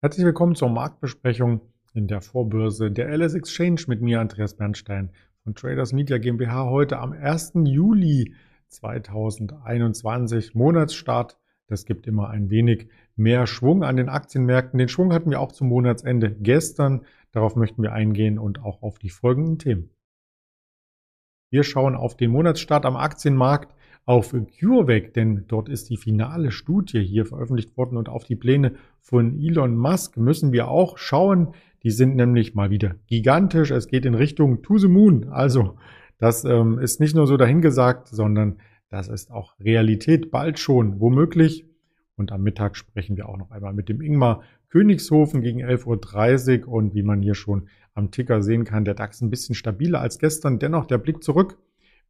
Herzlich willkommen zur Marktbesprechung in der Vorbörse der LS Exchange mit mir, Andreas Bernstein von Traders Media GmbH. Heute am 1. Juli 2021, Monatsstart. Das gibt immer ein wenig mehr Schwung an den Aktienmärkten. Den Schwung hatten wir auch zum Monatsende gestern. Darauf möchten wir eingehen und auch auf die folgenden Themen. Wir schauen auf den Monatsstart am Aktienmarkt auf CureVac, denn dort ist die finale Studie hier veröffentlicht worden und auf die Pläne von Elon Musk müssen wir auch schauen. Die sind nämlich mal wieder gigantisch. Es geht in Richtung To the Moon. Also das ähm, ist nicht nur so dahingesagt, sondern das ist auch Realität bald schon, womöglich. Und am Mittag sprechen wir auch noch einmal mit dem Ingmar Königshofen gegen 11.30 Uhr. Und wie man hier schon am Ticker sehen kann, der DAX ein bisschen stabiler als gestern. Dennoch der Blick zurück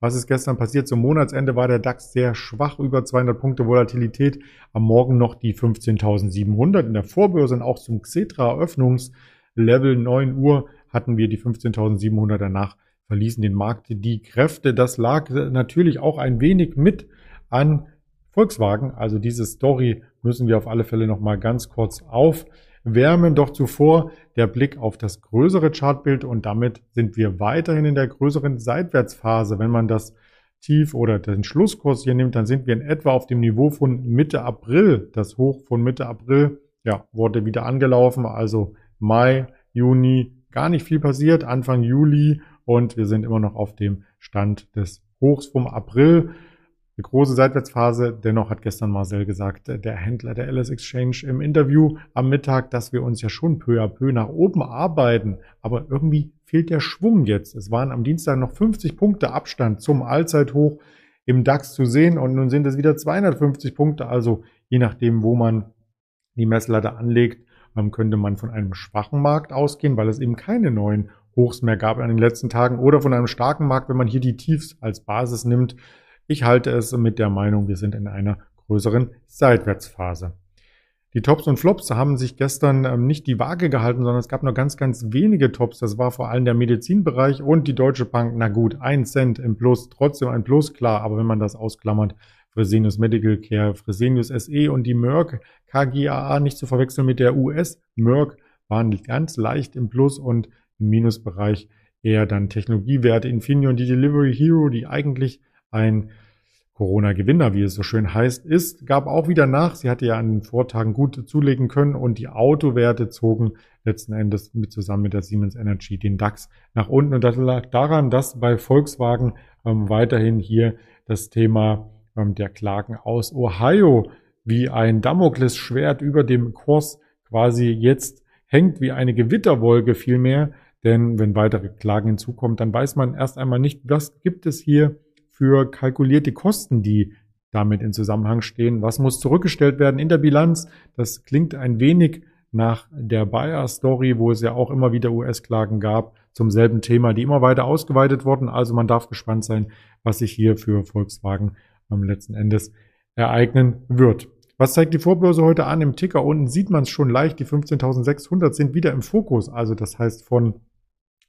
was ist gestern passiert? Zum Monatsende war der DAX sehr schwach, über 200 Punkte Volatilität. Am Morgen noch die 15.700. In der Vorbörse und auch zum Xetra-Eröffnungslevel 9 Uhr hatten wir die 15.700. Danach verließen den Markt die Kräfte. Das lag natürlich auch ein wenig mit an Volkswagen. Also diese Story müssen wir auf alle Fälle noch mal ganz kurz auf wärmen. Doch zuvor der Blick auf das größere Chartbild und damit sind wir weiterhin in der größeren Seitwärtsphase. Wenn man das Tief oder den Schlusskurs hier nimmt, dann sind wir in etwa auf dem Niveau von Mitte April. Das Hoch von Mitte April, ja, wurde wieder angelaufen. Also Mai, Juni, gar nicht viel passiert. Anfang Juli und wir sind immer noch auf dem Stand des Hochs vom April eine große Seitwärtsphase. Dennoch hat gestern Marcel gesagt, der Händler der LS Exchange im Interview am Mittag, dass wir uns ja schon peu à peu nach oben arbeiten. Aber irgendwie fehlt der Schwung jetzt. Es waren am Dienstag noch 50 Punkte Abstand zum Allzeithoch im DAX zu sehen und nun sind es wieder 250 Punkte. Also je nachdem, wo man die Messlatte anlegt, ähm, könnte man von einem schwachen Markt ausgehen, weil es eben keine neuen Hochs mehr gab in den letzten Tagen oder von einem starken Markt, wenn man hier die Tiefs als Basis nimmt. Ich halte es mit der Meinung, wir sind in einer größeren Seitwärtsphase. Die Tops und Flops haben sich gestern ähm, nicht die Waage gehalten, sondern es gab nur ganz, ganz wenige Tops. Das war vor allem der Medizinbereich und die Deutsche Bank. Na gut, ein Cent im Plus, trotzdem ein Plus, klar. Aber wenn man das ausklammert, Fresenius Medical Care, Fresenius SE und die Merck KGaA nicht zu verwechseln mit der US Merck waren ganz leicht im Plus und im Minusbereich eher dann Technologiewerte Infineon, die Delivery Hero, die eigentlich ein Corona-Gewinner, wie es so schön heißt, ist, gab auch wieder nach. Sie hatte ja an den Vortagen gut zulegen können und die Autowerte zogen letzten Endes mit zusammen mit der Siemens Energy den DAX nach unten. Und das lag daran, dass bei Volkswagen ähm, weiterhin hier das Thema ähm, der Klagen aus Ohio wie ein Damoklesschwert über dem Kurs quasi jetzt hängt, wie eine Gewitterwolke vielmehr. Denn wenn weitere Klagen hinzukommen, dann weiß man erst einmal nicht, was gibt es hier für kalkulierte Kosten, die damit in Zusammenhang stehen. Was muss zurückgestellt werden in der Bilanz? Das klingt ein wenig nach der Bayer-Story, wo es ja auch immer wieder US-Klagen gab zum selben Thema, die immer weiter ausgeweitet wurden. Also man darf gespannt sein, was sich hier für Volkswagen am letzten Endes ereignen wird. Was zeigt die Vorbörse heute an? Im Ticker unten sieht man es schon leicht. Die 15.600 sind wieder im Fokus. Also das heißt von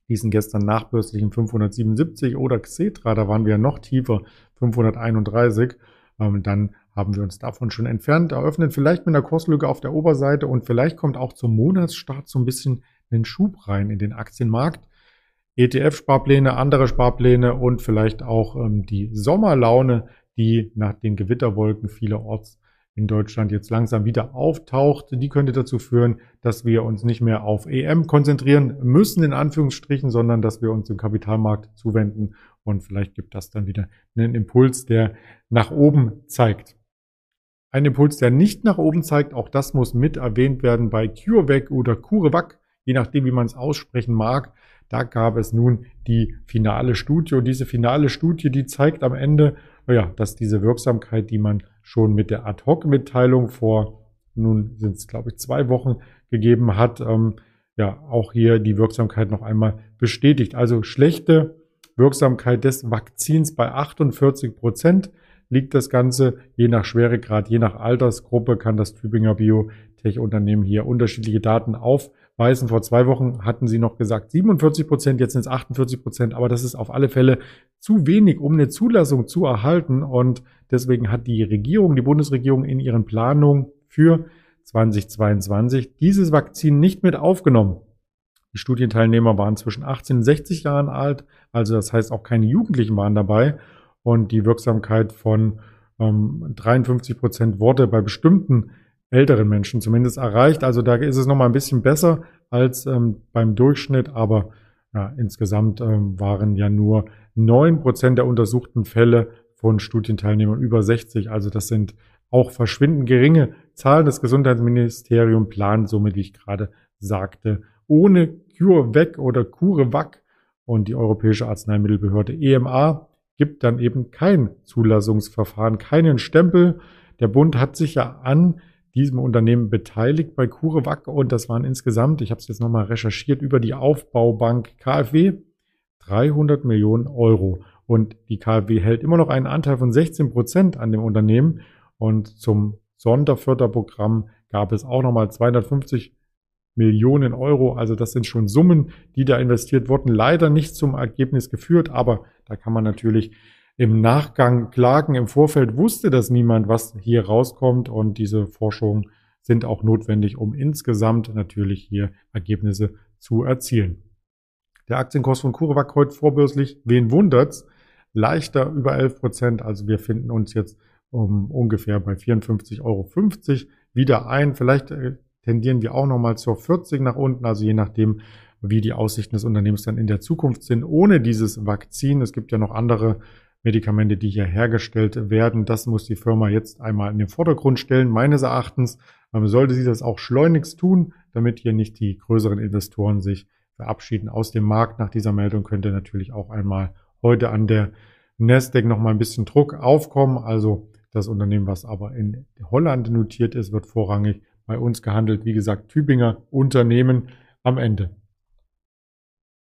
diesen gestern nachbörslichen 577 oder Xetra, da waren wir noch tiefer, 531. Ähm, dann haben wir uns davon schon entfernt, eröffnet vielleicht mit einer Kurslücke auf der Oberseite und vielleicht kommt auch zum Monatsstart so ein bisschen einen Schub rein in den Aktienmarkt. ETF-Sparpläne, andere Sparpläne und vielleicht auch ähm, die Sommerlaune, die nach den Gewitterwolken vielerorts in Deutschland jetzt langsam wieder auftaucht, die könnte dazu führen, dass wir uns nicht mehr auf EM konzentrieren müssen, in Anführungsstrichen, sondern dass wir uns dem Kapitalmarkt zuwenden und vielleicht gibt das dann wieder einen Impuls, der nach oben zeigt. Ein Impuls, der nicht nach oben zeigt, auch das muss mit erwähnt werden bei CureVac oder CureVac, je nachdem, wie man es aussprechen mag. Da gab es nun die finale Studie und diese finale Studie, die zeigt am Ende, ja, dass diese Wirksamkeit, die man schon mit der Ad-Hoc-Mitteilung vor, nun sind es glaube ich zwei Wochen gegeben hat, ähm, ja, auch hier die Wirksamkeit noch einmal bestätigt. Also schlechte Wirksamkeit des Vakzins bei 48 Prozent liegt das Ganze. Je nach Schweregrad, je nach Altersgruppe kann das Tübinger Biotech-Unternehmen hier unterschiedliche Daten aufweisen. Vor zwei Wochen hatten sie noch gesagt 47 Prozent, jetzt sind es 48 Prozent, aber das ist auf alle Fälle zu wenig, um eine Zulassung zu erhalten. Und deswegen hat die Regierung, die Bundesregierung in ihren Planungen für 2022 dieses Vakzin nicht mit aufgenommen. Die Studienteilnehmer waren zwischen 18 und 60 Jahren alt, also das heißt auch keine Jugendlichen waren dabei und die Wirksamkeit von ähm, 53 Prozent wurde bei bestimmten älteren Menschen zumindest erreicht. Also da ist es nochmal ein bisschen besser als ähm, beim Durchschnitt, aber ja, insgesamt ähm, waren ja nur neun Prozent der untersuchten Fälle von Studienteilnehmern über 60. Also das sind auch verschwindend geringe Zahlen. Das Gesundheitsministerium plant somit, wie ich gerade sagte, ohne CureVac oder CureVac und die Europäische Arzneimittelbehörde EMA gibt dann eben kein Zulassungsverfahren, keinen Stempel. Der Bund hat sich ja an diesem Unternehmen beteiligt bei CureVac und das waren insgesamt, ich habe es jetzt nochmal recherchiert, über die Aufbaubank KfW 300 Millionen Euro. Und die KfW hält immer noch einen Anteil von 16 Prozent an dem Unternehmen. Und zum Sonderförderprogramm gab es auch nochmal 250 Millionen Euro. Also das sind schon Summen, die da investiert wurden. Leider nicht zum Ergebnis geführt, aber da kann man natürlich im Nachgang klagen. Im Vorfeld wusste das niemand, was hier rauskommt. Und diese Forschungen sind auch notwendig, um insgesamt natürlich hier Ergebnisse zu erzielen. Der Aktienkurs von CureVac heute vorbörslich, wen wundert's? leichter über 11 Prozent. Also wir finden uns jetzt um ungefähr bei 54,50 Euro wieder ein. Vielleicht äh, tendieren wir auch nochmal zur 40 nach unten, also je nachdem, wie die Aussichten des Unternehmens dann in der Zukunft sind, ohne dieses Vakzin. Es gibt ja noch andere Medikamente, die hier hergestellt werden. Das muss die Firma jetzt einmal in den Vordergrund stellen. Meines Erachtens sollte sie das auch schleunigst tun, damit hier nicht die größeren Investoren sich verabschieden aus dem Markt. Nach dieser Meldung könnte natürlich auch einmal heute an der Nasdaq noch mal ein bisschen Druck aufkommen. Also das Unternehmen, was aber in Holland notiert ist, wird vorrangig bei uns gehandelt. Wie gesagt, Tübinger Unternehmen am Ende.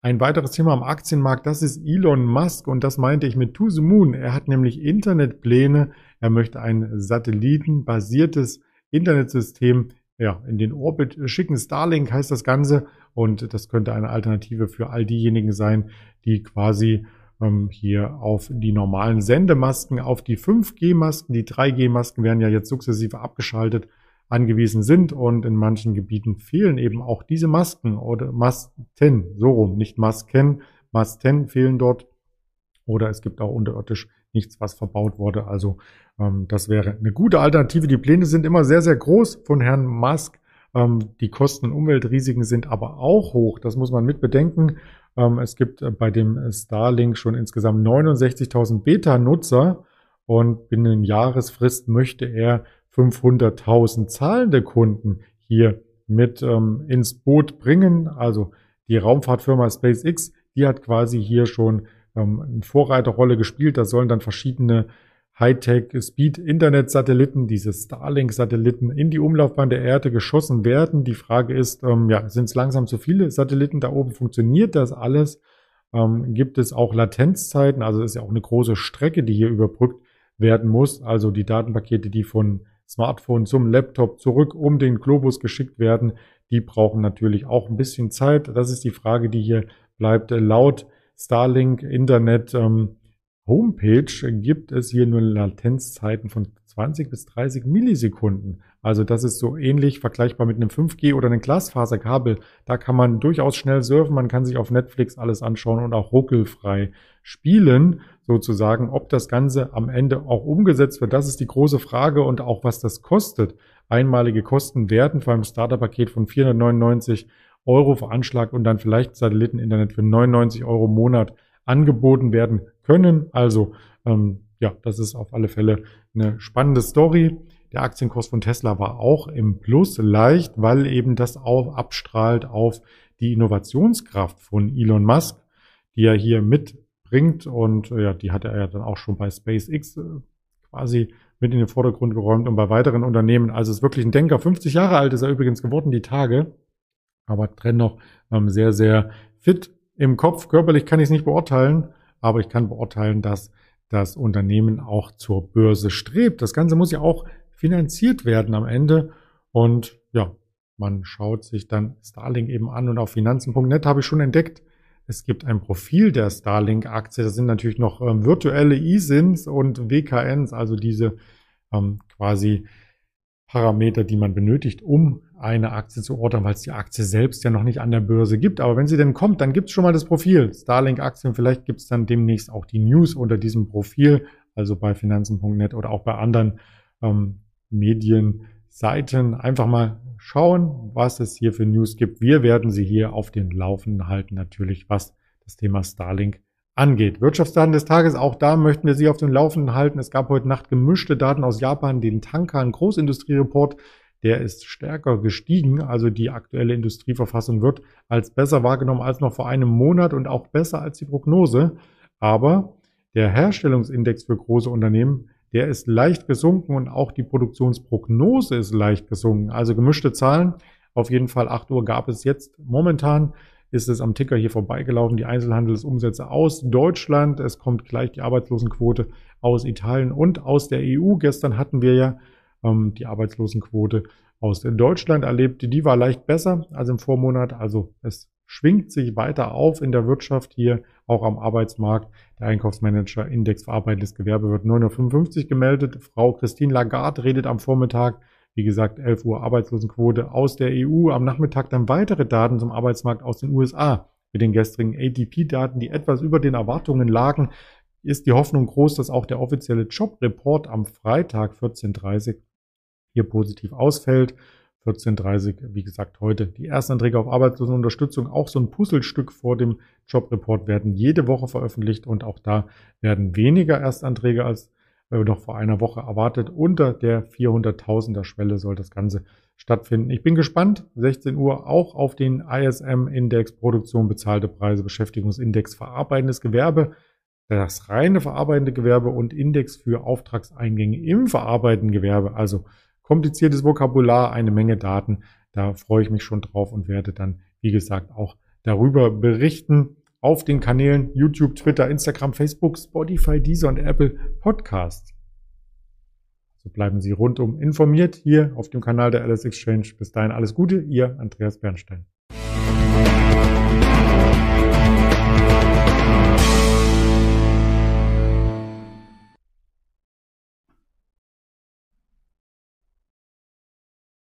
Ein weiteres Thema am Aktienmarkt, das ist Elon Musk und das meinte ich mit To the Moon. Er hat nämlich Internetpläne. Er möchte ein satellitenbasiertes Internetsystem ja, in den Orbit schicken. Starlink heißt das Ganze und das könnte eine Alternative für all diejenigen sein, die quasi ähm, hier auf die normalen Sendemasken, auf die 5G-Masken, die 3G-Masken werden ja jetzt sukzessive abgeschaltet, angewiesen sind und in manchen Gebieten fehlen eben auch diese Masken oder Masten, so rum, nicht Masken, Masten fehlen dort oder es gibt auch unterirdisch nichts, was verbaut wurde. Also ähm, das wäre eine gute Alternative. Die Pläne sind immer sehr, sehr groß von Herrn Musk. Ähm, die Kosten und Umweltrisiken sind aber auch hoch. Das muss man mit bedenken. Ähm, es gibt äh, bei dem Starlink schon insgesamt 69.000 Beta-Nutzer und binnen Jahresfrist möchte er 500.000 zahlende Kunden hier mit ähm, ins Boot bringen. Also die Raumfahrtfirma SpaceX, die hat quasi hier schon ähm, eine Vorreiterrolle gespielt. Da sollen dann verschiedene Hightech-Speed-Internet-Satelliten, diese Starlink-Satelliten, in die Umlaufbahn der Erde geschossen werden. Die Frage ist, ähm, ja, sind es langsam zu viele Satelliten da oben? Funktioniert das alles? Ähm, gibt es auch Latenzzeiten? Also ist ja auch eine große Strecke, die hier überbrückt werden muss. Also die Datenpakete, die von Smartphone zum Laptop zurück um den Globus geschickt werden, die brauchen natürlich auch ein bisschen Zeit. Das ist die Frage, die hier bleibt. Laut Starlink Internet ähm, Homepage gibt es hier nur Latenzzeiten von 20 bis 30 Millisekunden. Also das ist so ähnlich vergleichbar mit einem 5G oder einem Glasfaserkabel. Da kann man durchaus schnell surfen, man kann sich auf Netflix alles anschauen und auch ruckelfrei spielen, sozusagen. Ob das Ganze am Ende auch umgesetzt wird, das ist die große Frage und auch was das kostet. Einmalige Kosten werden vor einem Starterpaket von 499 Euro veranschlagt und dann vielleicht Satelliteninternet für 99 Euro im Monat angeboten werden können. Also ähm, ja, das ist auf alle Fälle eine spannende Story. Der Aktienkurs von Tesla war auch im Plus leicht, weil eben das auch abstrahlt auf die Innovationskraft von Elon Musk, die er hier mitbringt. Und äh, ja, die hat er ja dann auch schon bei SpaceX äh, quasi mit in den Vordergrund geräumt und bei weiteren Unternehmen. Also ist wirklich ein Denker. 50 Jahre alt ist er übrigens geworden, die Tage. Aber dennoch ähm, sehr, sehr fit im Kopf. Körperlich kann ich es nicht beurteilen aber ich kann beurteilen, dass das Unternehmen auch zur Börse strebt. Das Ganze muss ja auch finanziert werden am Ende. Und ja, man schaut sich dann Starlink eben an und auf finanzen.net habe ich schon entdeckt, es gibt ein Profil der Starlink-Aktie. Das sind natürlich noch ähm, virtuelle ISINs und WKNs, also diese ähm, quasi Parameter, die man benötigt, um eine Aktie zu ordern, weil es die Aktie selbst ja noch nicht an der Börse gibt. Aber wenn sie denn kommt, dann gibt es schon mal das Profil. Starlink-Aktien, vielleicht gibt es dann demnächst auch die News unter diesem Profil, also bei finanzen.net oder auch bei anderen ähm, Medienseiten. Einfach mal schauen, was es hier für News gibt. Wir werden Sie hier auf den Laufenden halten, natürlich, was das Thema Starlink angeht. Wirtschaftsdaten des Tages, auch da möchten wir Sie auf dem Laufenden halten. Es gab heute Nacht gemischte Daten aus Japan, den Tankan Großindustriereport. Der ist stärker gestiegen. Also die aktuelle Industrieverfassung wird als besser wahrgenommen als noch vor einem Monat und auch besser als die Prognose. Aber der Herstellungsindex für große Unternehmen, der ist leicht gesunken und auch die Produktionsprognose ist leicht gesunken. Also gemischte Zahlen. Auf jeden Fall 8 Uhr gab es jetzt momentan ist es am Ticker hier vorbeigelaufen, die Einzelhandelsumsätze aus Deutschland. Es kommt gleich die Arbeitslosenquote aus Italien und aus der EU. Gestern hatten wir ja ähm, die Arbeitslosenquote aus Deutschland erlebt. Die war leicht besser als im Vormonat. Also es schwingt sich weiter auf in der Wirtschaft hier, auch am Arbeitsmarkt. Der Einkaufsmanager Index verarbeitendes Gewerbe wird 9.55 Uhr gemeldet. Frau Christine Lagarde redet am Vormittag wie gesagt, 11 Uhr Arbeitslosenquote aus der EU. Am Nachmittag dann weitere Daten zum Arbeitsmarkt aus den USA. Mit den gestrigen ADP-Daten, die etwas über den Erwartungen lagen, ist die Hoffnung groß, dass auch der offizielle Jobreport am Freitag 14.30 hier positiv ausfällt. 14.30 wie gesagt, heute die Erstanträge auf Arbeitslosenunterstützung. Auch so ein Puzzlestück vor dem Jobreport werden jede Woche veröffentlicht und auch da werden weniger Erstanträge als äh, noch vor einer Woche erwartet. Unter der 400.000er Schwelle soll das Ganze stattfinden. Ich bin gespannt. 16 Uhr auch auf den ISM-Index Produktion, bezahlte Preise, Beschäftigungsindex, verarbeitendes Gewerbe, das reine verarbeitende Gewerbe und Index für Auftragseingänge im verarbeitenden Gewerbe. Also kompliziertes Vokabular, eine Menge Daten. Da freue ich mich schon drauf und werde dann, wie gesagt, auch darüber berichten auf den Kanälen YouTube, Twitter, Instagram, Facebook, Spotify, Deezer und Apple Podcasts. So bleiben Sie rundum informiert hier auf dem Kanal der Alice Exchange. Bis dahin alles Gute, Ihr Andreas Bernstein.